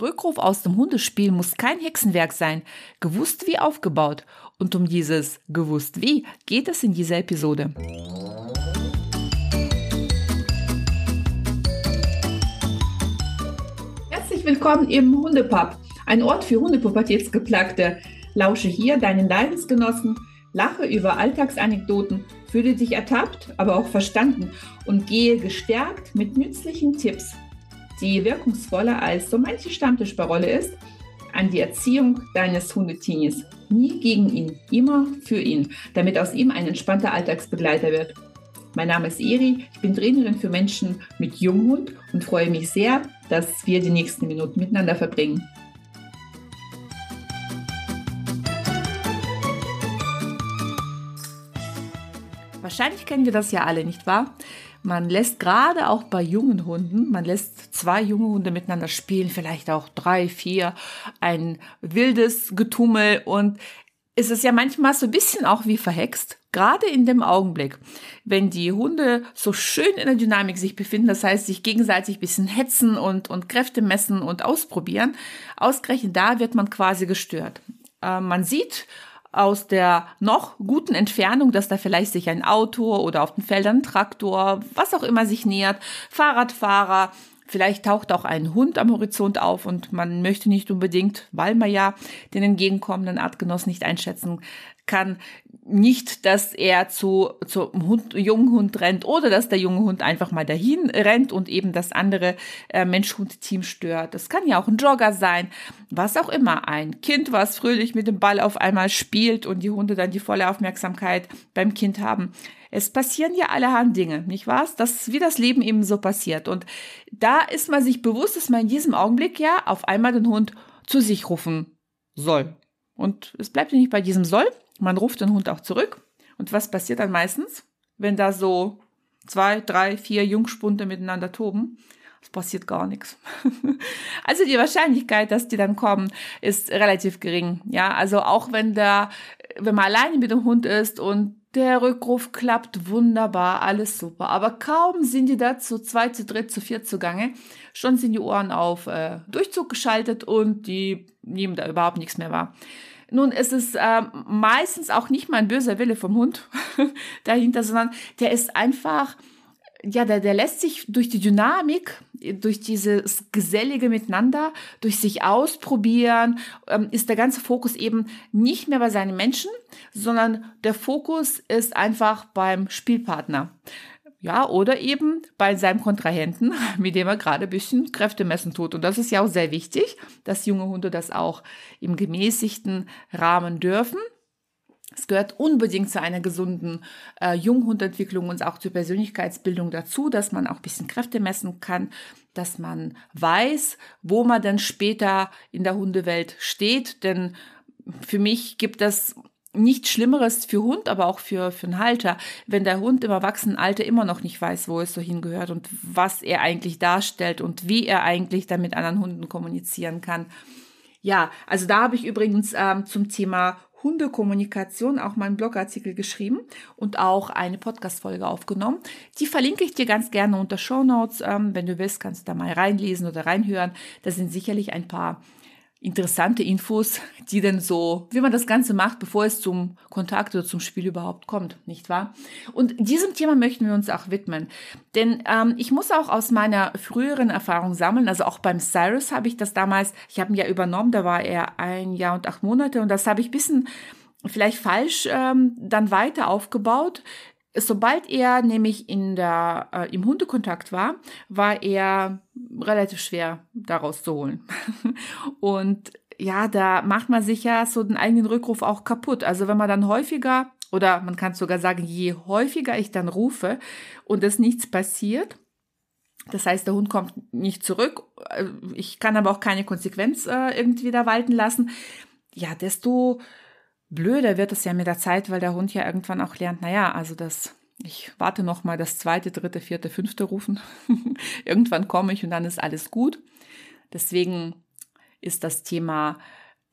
Rückruf aus dem Hundespiel muss kein Hexenwerk sein, gewusst wie aufgebaut. Und um dieses gewusst wie geht es in dieser Episode. Herzlich willkommen im Hundepub, ein Ort für Hundepubertätsgeplagte. Lausche hier deinen Leidensgenossen, lache über Alltagsanekdoten, fühle dich ertappt, aber auch verstanden und gehe gestärkt mit nützlichen Tipps die wirkungsvoller als so manche Stammtischparole ist, an die Erziehung deines Hundetinis. Nie gegen ihn, immer für ihn, damit aus ihm ein entspannter Alltagsbegleiter wird. Mein Name ist Eri, ich bin Trainerin für Menschen mit Junghund und freue mich sehr, dass wir die nächsten Minuten miteinander verbringen. Wahrscheinlich kennen wir das ja alle, nicht wahr? Man lässt gerade auch bei jungen Hunden, man lässt zwei junge Hunde miteinander spielen, vielleicht auch drei, vier, ein wildes Getummel und es ist ja manchmal so ein bisschen auch wie verhext, gerade in dem Augenblick, wenn die Hunde so schön in der Dynamik sich befinden, das heißt sich gegenseitig ein bisschen hetzen und, und Kräfte messen und ausprobieren, ausgerechnet da wird man quasi gestört. Äh, man sieht aus der noch guten Entfernung, dass da vielleicht sich ein Auto oder auf den Feldern ein Traktor, was auch immer sich nähert, Fahrradfahrer, Vielleicht taucht auch ein Hund am Horizont auf und man möchte nicht unbedingt, weil man ja den entgegenkommenden Artgenossen nicht einschätzen kann, nicht, dass er zu, zum Hund, jungen Hund rennt oder dass der junge Hund einfach mal dahin rennt und eben das andere äh, Mensch-Hund-Team stört. Das kann ja auch ein Jogger sein, was auch immer. Ein Kind, was fröhlich mit dem Ball auf einmal spielt und die Hunde dann die volle Aufmerksamkeit beim Kind haben. Es passieren ja allerhand Dinge, nicht wahr? Das, wie das Leben eben so passiert. Und da ist man sich bewusst, dass man in diesem Augenblick ja auf einmal den Hund zu sich rufen soll. Und es bleibt ja nicht bei diesem soll, man ruft den Hund auch zurück. Und was passiert dann meistens, wenn da so zwei, drei, vier Jungspunde miteinander toben? Es passiert gar nichts. Also die Wahrscheinlichkeit, dass die dann kommen, ist relativ gering. Ja, also auch wenn da, wenn man alleine mit dem Hund ist und der Rückruf klappt wunderbar, alles super. Aber kaum sind die da zu zwei, zu dritt, zu vier zugange, schon sind die Ohren auf äh, Durchzug geschaltet und die nehmen da überhaupt nichts mehr wahr. Nun, es ist äh, meistens auch nicht mal ein böser Wille vom Hund dahinter, sondern der ist einfach, ja, der, der lässt sich durch die Dynamik, durch dieses gesellige Miteinander, durch sich ausprobieren, ähm, ist der ganze Fokus eben nicht mehr bei seinen Menschen, sondern der Fokus ist einfach beim Spielpartner. Ja, oder eben bei seinem Kontrahenten, mit dem er gerade ein bisschen Kräfte messen tut. Und das ist ja auch sehr wichtig, dass junge Hunde das auch im gemäßigten Rahmen dürfen. Es gehört unbedingt zu einer gesunden äh, Junghundentwicklung und auch zur Persönlichkeitsbildung dazu, dass man auch ein bisschen Kräfte messen kann, dass man weiß, wo man dann später in der Hundewelt steht. Denn für mich gibt es nichts Schlimmeres für Hund, aber auch für, für einen Halter, wenn der Hund im Erwachsenenalter immer noch nicht weiß, wo es so hingehört und was er eigentlich darstellt und wie er eigentlich dann mit anderen Hunden kommunizieren kann. Ja, also da habe ich übrigens ähm, zum Thema Hundekommunikation auch meinen Blogartikel geschrieben und auch eine Podcast-Folge aufgenommen. Die verlinke ich dir ganz gerne unter Show Notes. Ähm, wenn du willst, kannst du da mal reinlesen oder reinhören. Da sind sicherlich ein paar interessante Infos, die denn so, wie man das Ganze macht, bevor es zum Kontakt oder zum Spiel überhaupt kommt, nicht wahr? Und diesem Thema möchten wir uns auch widmen. Denn ähm, ich muss auch aus meiner früheren Erfahrung sammeln, also auch beim Cyrus habe ich das damals, ich habe ihn ja übernommen, da war er ein Jahr und acht Monate und das habe ich bisschen vielleicht falsch ähm, dann weiter aufgebaut. Sobald er nämlich in der, äh, im Hundekontakt war, war er relativ schwer daraus zu holen. Und ja, da macht man sich ja so den eigenen Rückruf auch kaputt. Also wenn man dann häufiger, oder man kann sogar sagen, je häufiger ich dann rufe und es nichts passiert, das heißt, der Hund kommt nicht zurück, äh, ich kann aber auch keine Konsequenz äh, irgendwie da walten lassen, ja, desto blöder wird es ja mit der Zeit, weil der Hund ja irgendwann auch lernt, naja, also das, ich warte noch mal das zweite, dritte, vierte, fünfte rufen. irgendwann komme ich und dann ist alles gut. Deswegen ist das Thema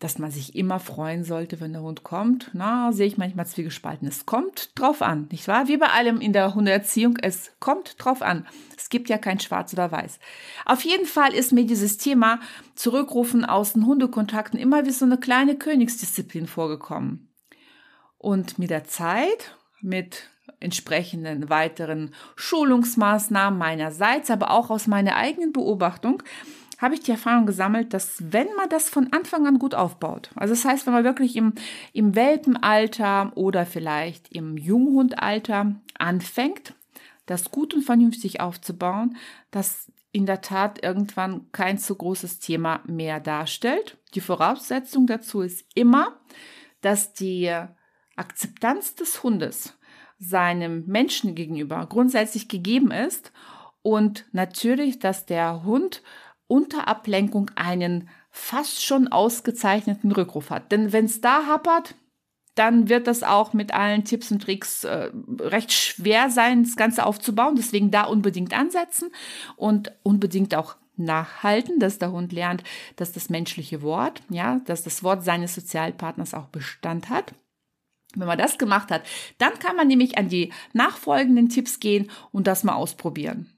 dass man sich immer freuen sollte, wenn der Hund kommt. Na, sehe ich manchmal zwiegespalten. Es kommt drauf an, nicht wahr? Wie bei allem in der Hundeerziehung, es kommt drauf an. Es gibt ja kein Schwarz oder Weiß. Auf jeden Fall ist mir dieses Thema Zurückrufen aus den Hundekontakten immer wie so eine kleine Königsdisziplin vorgekommen. Und mit der Zeit, mit entsprechenden weiteren Schulungsmaßnahmen meinerseits, aber auch aus meiner eigenen Beobachtung, habe ich die Erfahrung gesammelt, dass wenn man das von Anfang an gut aufbaut, also das heißt, wenn man wirklich im, im Welpenalter oder vielleicht im Junghundalter anfängt, das gut und vernünftig aufzubauen, das in der Tat irgendwann kein zu großes Thema mehr darstellt. Die Voraussetzung dazu ist immer, dass die Akzeptanz des Hundes seinem Menschen gegenüber grundsätzlich gegeben ist und natürlich, dass der Hund unter Ablenkung einen fast schon ausgezeichneten Rückruf hat. Denn wenn es da hapert, dann wird das auch mit allen Tipps und Tricks äh, recht schwer sein, das Ganze aufzubauen. Deswegen da unbedingt ansetzen und unbedingt auch nachhalten, dass der Hund lernt, dass das menschliche Wort, ja, dass das Wort seines Sozialpartners auch Bestand hat. Wenn man das gemacht hat, dann kann man nämlich an die nachfolgenden Tipps gehen und das mal ausprobieren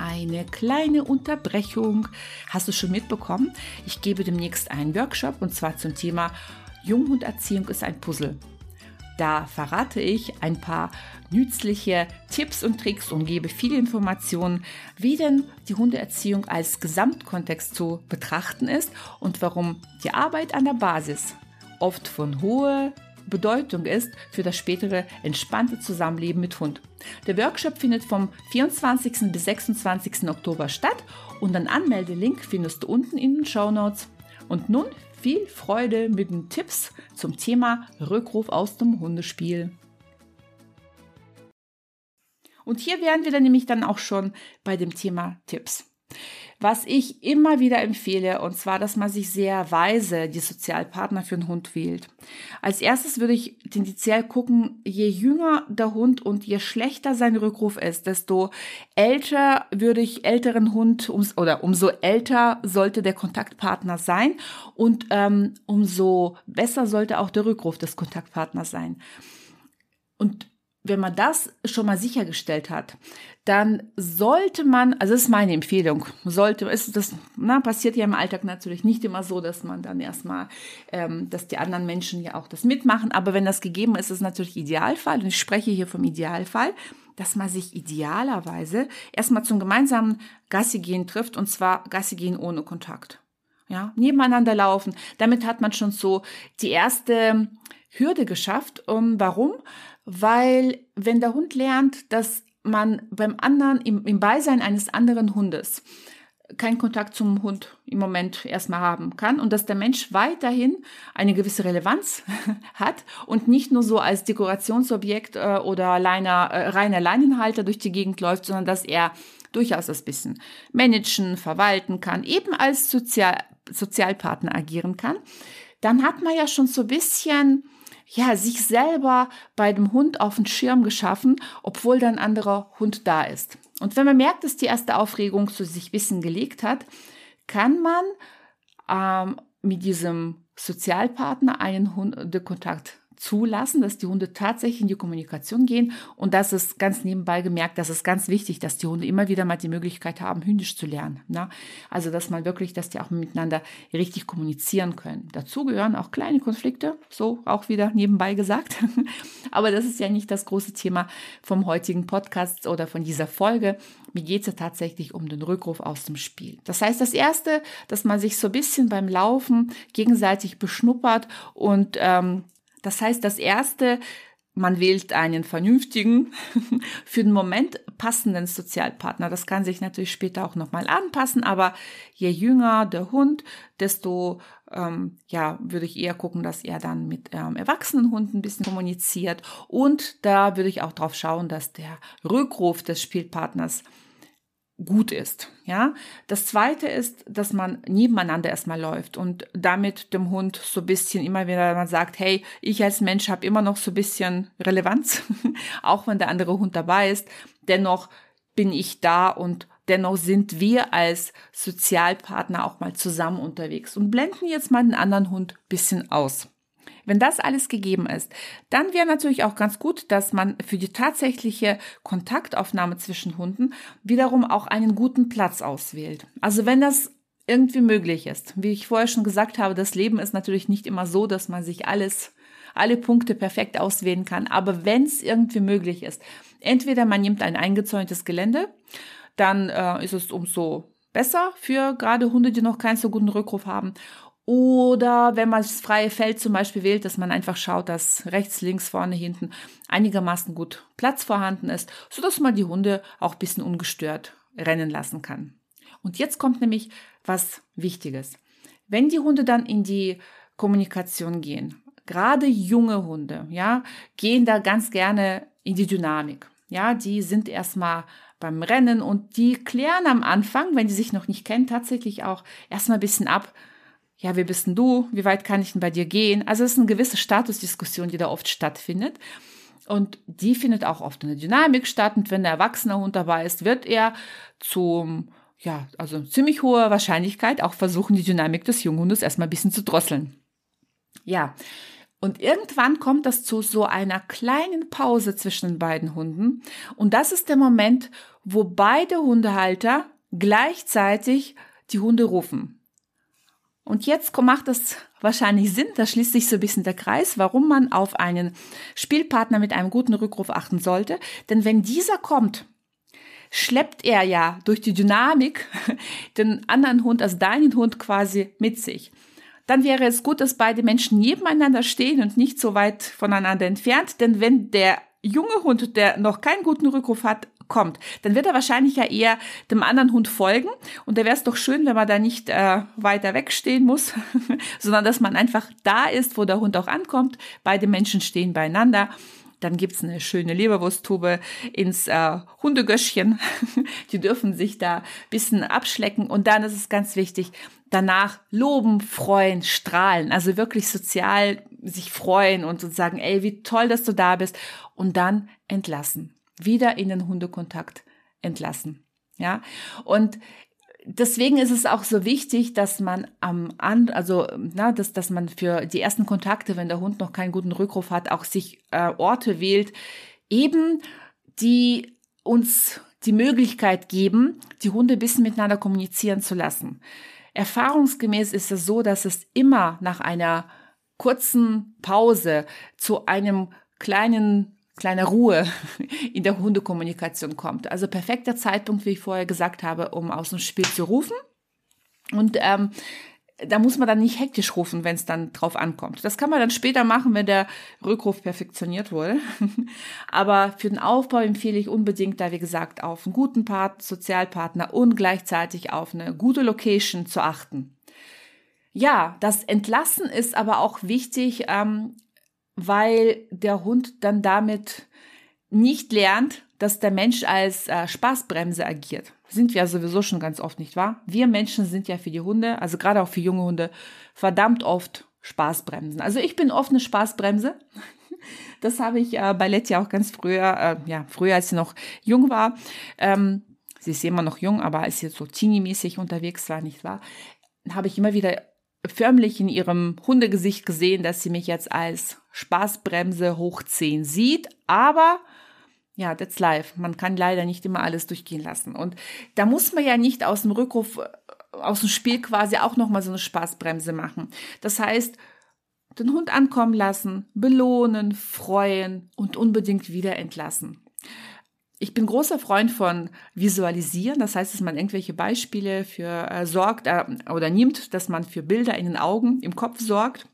eine kleine Unterbrechung. Hast du schon mitbekommen? Ich gebe demnächst einen Workshop und zwar zum Thema Junghunderziehung ist ein Puzzle. Da verrate ich ein paar nützliche Tipps und Tricks und gebe viele Informationen, wie denn die Hundeerziehung als Gesamtkontext zu betrachten ist und warum die Arbeit an der Basis oft von hoher Bedeutung ist für das spätere entspannte Zusammenleben mit Hund. Der Workshop findet vom 24. bis 26. Oktober statt und den Anmeldelink findest du unten in den Show Notes. Und nun viel Freude mit den Tipps zum Thema Rückruf aus dem Hundespiel. Und hier wären wir dann nämlich dann auch schon bei dem Thema Tipps was ich immer wieder empfehle, und zwar, dass man sich sehr weise die Sozialpartner für einen Hund wählt. Als erstes würde ich tendenziell gucken, je jünger der Hund und je schlechter sein Rückruf ist, desto älter würde ich älteren Hund ums, oder umso älter sollte der Kontaktpartner sein und ähm, umso besser sollte auch der Rückruf des Kontaktpartners sein. Und wenn man das schon mal sichergestellt hat, dann sollte man, also das ist meine Empfehlung, sollte, ist das na, passiert ja im Alltag natürlich nicht immer so, dass man dann erstmal, ähm, dass die anderen Menschen ja auch das mitmachen, aber wenn das gegeben ist, ist natürlich Idealfall und ich spreche hier vom Idealfall, dass man sich idealerweise erstmal zum gemeinsamen Gassi gehen trifft und zwar Gassi gehen ohne Kontakt. Ja, nebeneinander laufen. Damit hat man schon so die erste Hürde geschafft. Um, warum? Weil wenn der Hund lernt, dass man beim anderen, im, im Beisein eines anderen Hundes, keinen Kontakt zum Hund im Moment erstmal haben kann und dass der Mensch weiterhin eine gewisse Relevanz hat und nicht nur so als Dekorationsobjekt äh, oder Leiner, äh, reiner Leinenhalter durch die Gegend läuft, sondern dass er durchaus das bisschen managen, verwalten kann, eben als Sozial Sozialpartner agieren kann, dann hat man ja schon so ein bisschen ja, sich selber bei dem Hund auf den Schirm geschaffen, obwohl da ein anderer Hund da ist. Und wenn man merkt, dass die erste Aufregung zu sich Wissen gelegt hat, kann man ähm, mit diesem Sozialpartner einen Hundekontakt zulassen, dass die Hunde tatsächlich in die Kommunikation gehen. Und das ist ganz nebenbei gemerkt, das ist ganz wichtig, dass die Hunde immer wieder mal die Möglichkeit haben, hündisch zu lernen. Ne? Also, dass man wirklich, dass die auch miteinander richtig kommunizieren können. Dazu gehören auch kleine Konflikte, so auch wieder nebenbei gesagt. Aber das ist ja nicht das große Thema vom heutigen Podcast oder von dieser Folge. Mir geht es ja tatsächlich um den Rückruf aus dem Spiel. Das heißt, das Erste, dass man sich so ein bisschen beim Laufen gegenseitig beschnuppert und ähm, das heißt, das erste, man wählt einen vernünftigen, für den Moment passenden Sozialpartner. Das kann sich natürlich später auch nochmal anpassen, aber je jünger der Hund, desto ähm, ja, würde ich eher gucken, dass er dann mit ähm, erwachsenen Hunden ein bisschen kommuniziert. Und da würde ich auch drauf schauen, dass der Rückruf des Spielpartners gut ist. Ja, das zweite ist, dass man nebeneinander erstmal läuft und damit dem Hund so bisschen immer wieder man sagt, hey, ich als Mensch habe immer noch so bisschen Relevanz, auch wenn der andere Hund dabei ist. Dennoch bin ich da und dennoch sind wir als Sozialpartner auch mal zusammen unterwegs und blenden jetzt mal den anderen Hund bisschen aus. Wenn das alles gegeben ist, dann wäre natürlich auch ganz gut, dass man für die tatsächliche Kontaktaufnahme zwischen Hunden wiederum auch einen guten Platz auswählt. Also wenn das irgendwie möglich ist. Wie ich vorher schon gesagt habe, das Leben ist natürlich nicht immer so, dass man sich alles, alle Punkte perfekt auswählen kann. Aber wenn es irgendwie möglich ist, entweder man nimmt ein eingezäuntes Gelände, dann äh, ist es umso besser für gerade Hunde, die noch keinen so guten Rückruf haben. Oder wenn man das freie Feld zum Beispiel wählt, dass man einfach schaut, dass rechts, links, vorne, hinten einigermaßen gut Platz vorhanden ist, sodass man die Hunde auch ein bisschen ungestört rennen lassen kann. Und jetzt kommt nämlich was Wichtiges. Wenn die Hunde dann in die Kommunikation gehen, gerade junge Hunde, ja, gehen da ganz gerne in die Dynamik. Ja, die sind erstmal beim Rennen und die klären am Anfang, wenn die sich noch nicht kennen, tatsächlich auch erstmal ein bisschen ab, ja, wie bist denn du? Wie weit kann ich denn bei dir gehen? Also es ist eine gewisse Statusdiskussion, die da oft stattfindet. Und die findet auch oft in der Dynamik statt. Und wenn der erwachsene Hund dabei ist, wird er zum, ja, also ziemlich hoher Wahrscheinlichkeit auch versuchen, die Dynamik des Junghundes erstmal ein bisschen zu drosseln. Ja. Und irgendwann kommt das zu so einer kleinen Pause zwischen den beiden Hunden. Und das ist der Moment, wo beide Hundehalter gleichzeitig die Hunde rufen. Und jetzt macht es wahrscheinlich Sinn, da schließt sich so ein bisschen der Kreis, warum man auf einen Spielpartner mit einem guten Rückruf achten sollte. Denn wenn dieser kommt, schleppt er ja durch die Dynamik den anderen Hund, also deinen Hund quasi mit sich. Dann wäre es gut, dass beide Menschen nebeneinander stehen und nicht so weit voneinander entfernt, denn wenn der junge Hund, der noch keinen guten Rückruf hat, kommt, dann wird er wahrscheinlich ja eher dem anderen Hund folgen. Und da wäre es doch schön, wenn man da nicht äh, weiter wegstehen muss, sondern dass man einfach da ist, wo der Hund auch ankommt. Beide Menschen stehen beieinander. Dann gibt's eine schöne Leberwursttube ins äh, Hundegöschchen. Die dürfen sich da bisschen abschlecken. Und dann ist es ganz wichtig, danach loben, freuen, strahlen. Also wirklich sozial sich freuen und sagen, ey, wie toll, dass du da bist. Und dann entlassen wieder in den Hundekontakt entlassen. Ja, und deswegen ist es auch so wichtig, dass man am an, also na, dass, dass man für die ersten Kontakte, wenn der Hund noch keinen guten Rückruf hat, auch sich äh, Orte wählt, eben die uns die Möglichkeit geben, die Hunde ein bisschen miteinander kommunizieren zu lassen. Erfahrungsgemäß ist es so, dass es immer nach einer kurzen Pause zu einem kleinen kleine Ruhe in der Hundekommunikation kommt. Also perfekter Zeitpunkt, wie ich vorher gesagt habe, um aus dem Spiel zu rufen. Und ähm, da muss man dann nicht hektisch rufen, wenn es dann drauf ankommt. Das kann man dann später machen, wenn der Rückruf perfektioniert wurde. Aber für den Aufbau empfehle ich unbedingt, da wie gesagt, auf einen guten Part, Sozialpartner und gleichzeitig auf eine gute Location zu achten. Ja, das Entlassen ist aber auch wichtig, ähm, weil der Hund dann damit nicht lernt, dass der Mensch als äh, Spaßbremse agiert. Sind wir sowieso schon ganz oft, nicht wahr? Wir Menschen sind ja für die Hunde, also gerade auch für junge Hunde, verdammt oft Spaßbremsen. Also ich bin oft eine Spaßbremse. Das habe ich äh, bei Letty auch ganz früher, äh, ja, früher als sie noch jung war. Ähm, sie ist immer noch jung, aber als sie so teenie-mäßig unterwegs war, nicht wahr? Habe ich immer wieder förmlich in ihrem Hundegesicht gesehen, dass sie mich jetzt als Spaßbremse hochziehen sieht, aber ja, that's life. Man kann leider nicht immer alles durchgehen lassen. Und da muss man ja nicht aus dem Rückruf, äh, aus dem Spiel quasi auch nochmal so eine Spaßbremse machen. Das heißt, den Hund ankommen lassen, belohnen, freuen und unbedingt wieder entlassen. Ich bin großer Freund von Visualisieren, das heißt, dass man irgendwelche Beispiele für äh, sorgt äh, oder nimmt, dass man für Bilder in den Augen, im Kopf sorgt.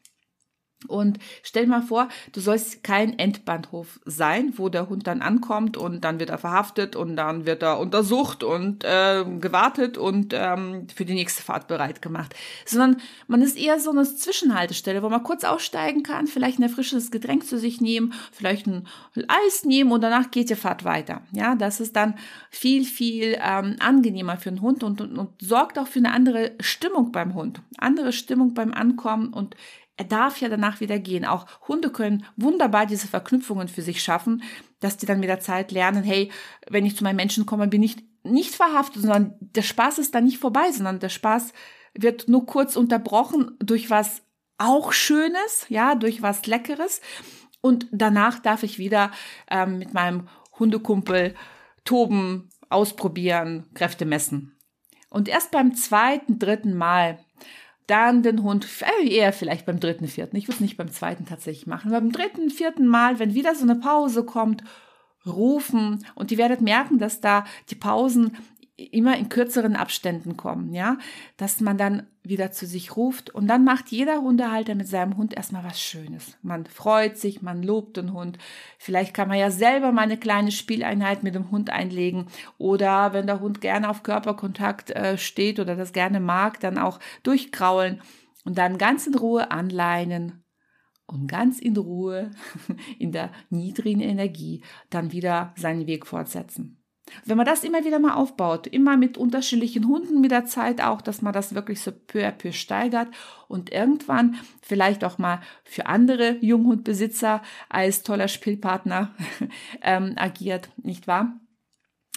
Und stell dir mal vor, du sollst kein Endbahnhof sein, wo der Hund dann ankommt und dann wird er verhaftet und dann wird er untersucht und äh, gewartet und ähm, für die nächste Fahrt bereit gemacht. Sondern man ist eher so eine Zwischenhaltestelle, wo man kurz aussteigen kann, vielleicht ein erfrischendes Getränk zu sich nehmen, vielleicht ein Eis nehmen und danach geht die Fahrt weiter. Ja, das ist dann viel, viel ähm, angenehmer für den Hund und, und, und sorgt auch für eine andere Stimmung beim Hund. Andere Stimmung beim Ankommen und er darf ja danach wieder gehen. Auch Hunde können wunderbar diese Verknüpfungen für sich schaffen, dass die dann mit der Zeit lernen, hey, wenn ich zu meinen Menschen komme, bin ich nicht verhaftet, sondern der Spaß ist dann nicht vorbei, sondern der Spaß wird nur kurz unterbrochen durch was auch Schönes, ja, durch was Leckeres. Und danach darf ich wieder ähm, mit meinem Hundekumpel toben, ausprobieren, Kräfte messen. Und erst beim zweiten, dritten Mal dann den Hund, äh, eher vielleicht beim dritten, vierten, ich würde es nicht beim zweiten tatsächlich machen, beim dritten, vierten Mal, wenn wieder so eine Pause kommt, rufen. Und ihr werdet merken, dass da die Pausen immer in kürzeren Abständen kommen, ja, dass man dann wieder zu sich ruft und dann macht jeder Hundehalter mit seinem Hund erstmal was Schönes. Man freut sich, man lobt den Hund. Vielleicht kann man ja selber mal eine kleine Spieleinheit mit dem Hund einlegen oder wenn der Hund gerne auf Körperkontakt äh, steht oder das gerne mag, dann auch durchkraulen und dann ganz in Ruhe anleinen und ganz in Ruhe in der niedrigen Energie dann wieder seinen Weg fortsetzen. Wenn man das immer wieder mal aufbaut, immer mit unterschiedlichen Hunden mit der Zeit auch, dass man das wirklich so peu à peu steigert und irgendwann vielleicht auch mal für andere Junghundbesitzer als toller Spielpartner ähm, agiert, nicht wahr?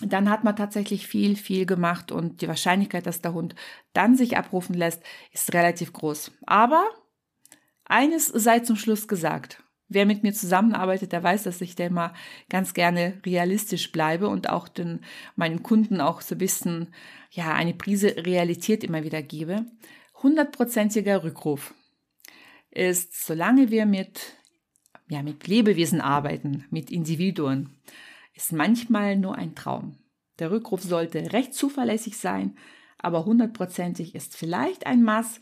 Dann hat man tatsächlich viel, viel gemacht und die Wahrscheinlichkeit, dass der Hund dann sich abrufen lässt, ist relativ groß. Aber eines sei zum Schluss gesagt. Wer mit mir zusammenarbeitet, der weiß, dass ich da immer ganz gerne realistisch bleibe und auch den, meinen Kunden auch so ein bisschen, ja, eine Prise Realität immer wieder gebe. Hundertprozentiger Rückruf ist, solange wir mit, ja, mit Lebewesen arbeiten, mit Individuen, ist manchmal nur ein Traum. Der Rückruf sollte recht zuverlässig sein, aber hundertprozentig ist vielleicht ein Maß,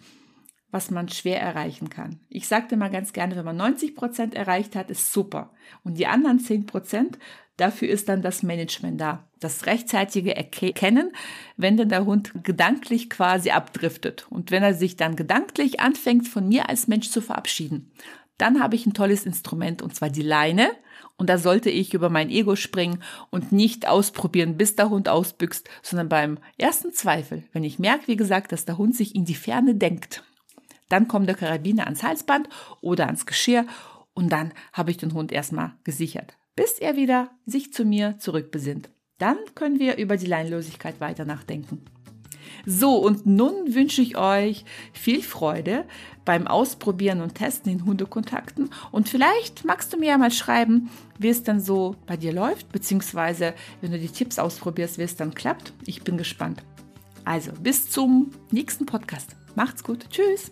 was man schwer erreichen kann. Ich sagte mal ganz gerne, wenn man 90 Prozent erreicht hat, ist super. Und die anderen 10 Prozent, dafür ist dann das Management da. Das rechtzeitige Erkennen, wenn denn der Hund gedanklich quasi abdriftet. Und wenn er sich dann gedanklich anfängt, von mir als Mensch zu verabschieden, dann habe ich ein tolles Instrument und zwar die Leine. Und da sollte ich über mein Ego springen und nicht ausprobieren, bis der Hund ausbüchst, sondern beim ersten Zweifel, wenn ich merke, wie gesagt, dass der Hund sich in die Ferne denkt dann kommt der Karabiner ans Halsband oder ans Geschirr und dann habe ich den Hund erstmal gesichert, bis er wieder sich zu mir zurückbesinnt. Dann können wir über die Leinlosigkeit weiter nachdenken. So, und nun wünsche ich euch viel Freude beim Ausprobieren und Testen in Hundekontakten. Und vielleicht magst du mir ja mal schreiben, wie es dann so bei dir läuft, beziehungsweise wenn du die Tipps ausprobierst, wie es dann klappt. Ich bin gespannt. Also, bis zum nächsten Podcast. Macht's gut. Tschüss.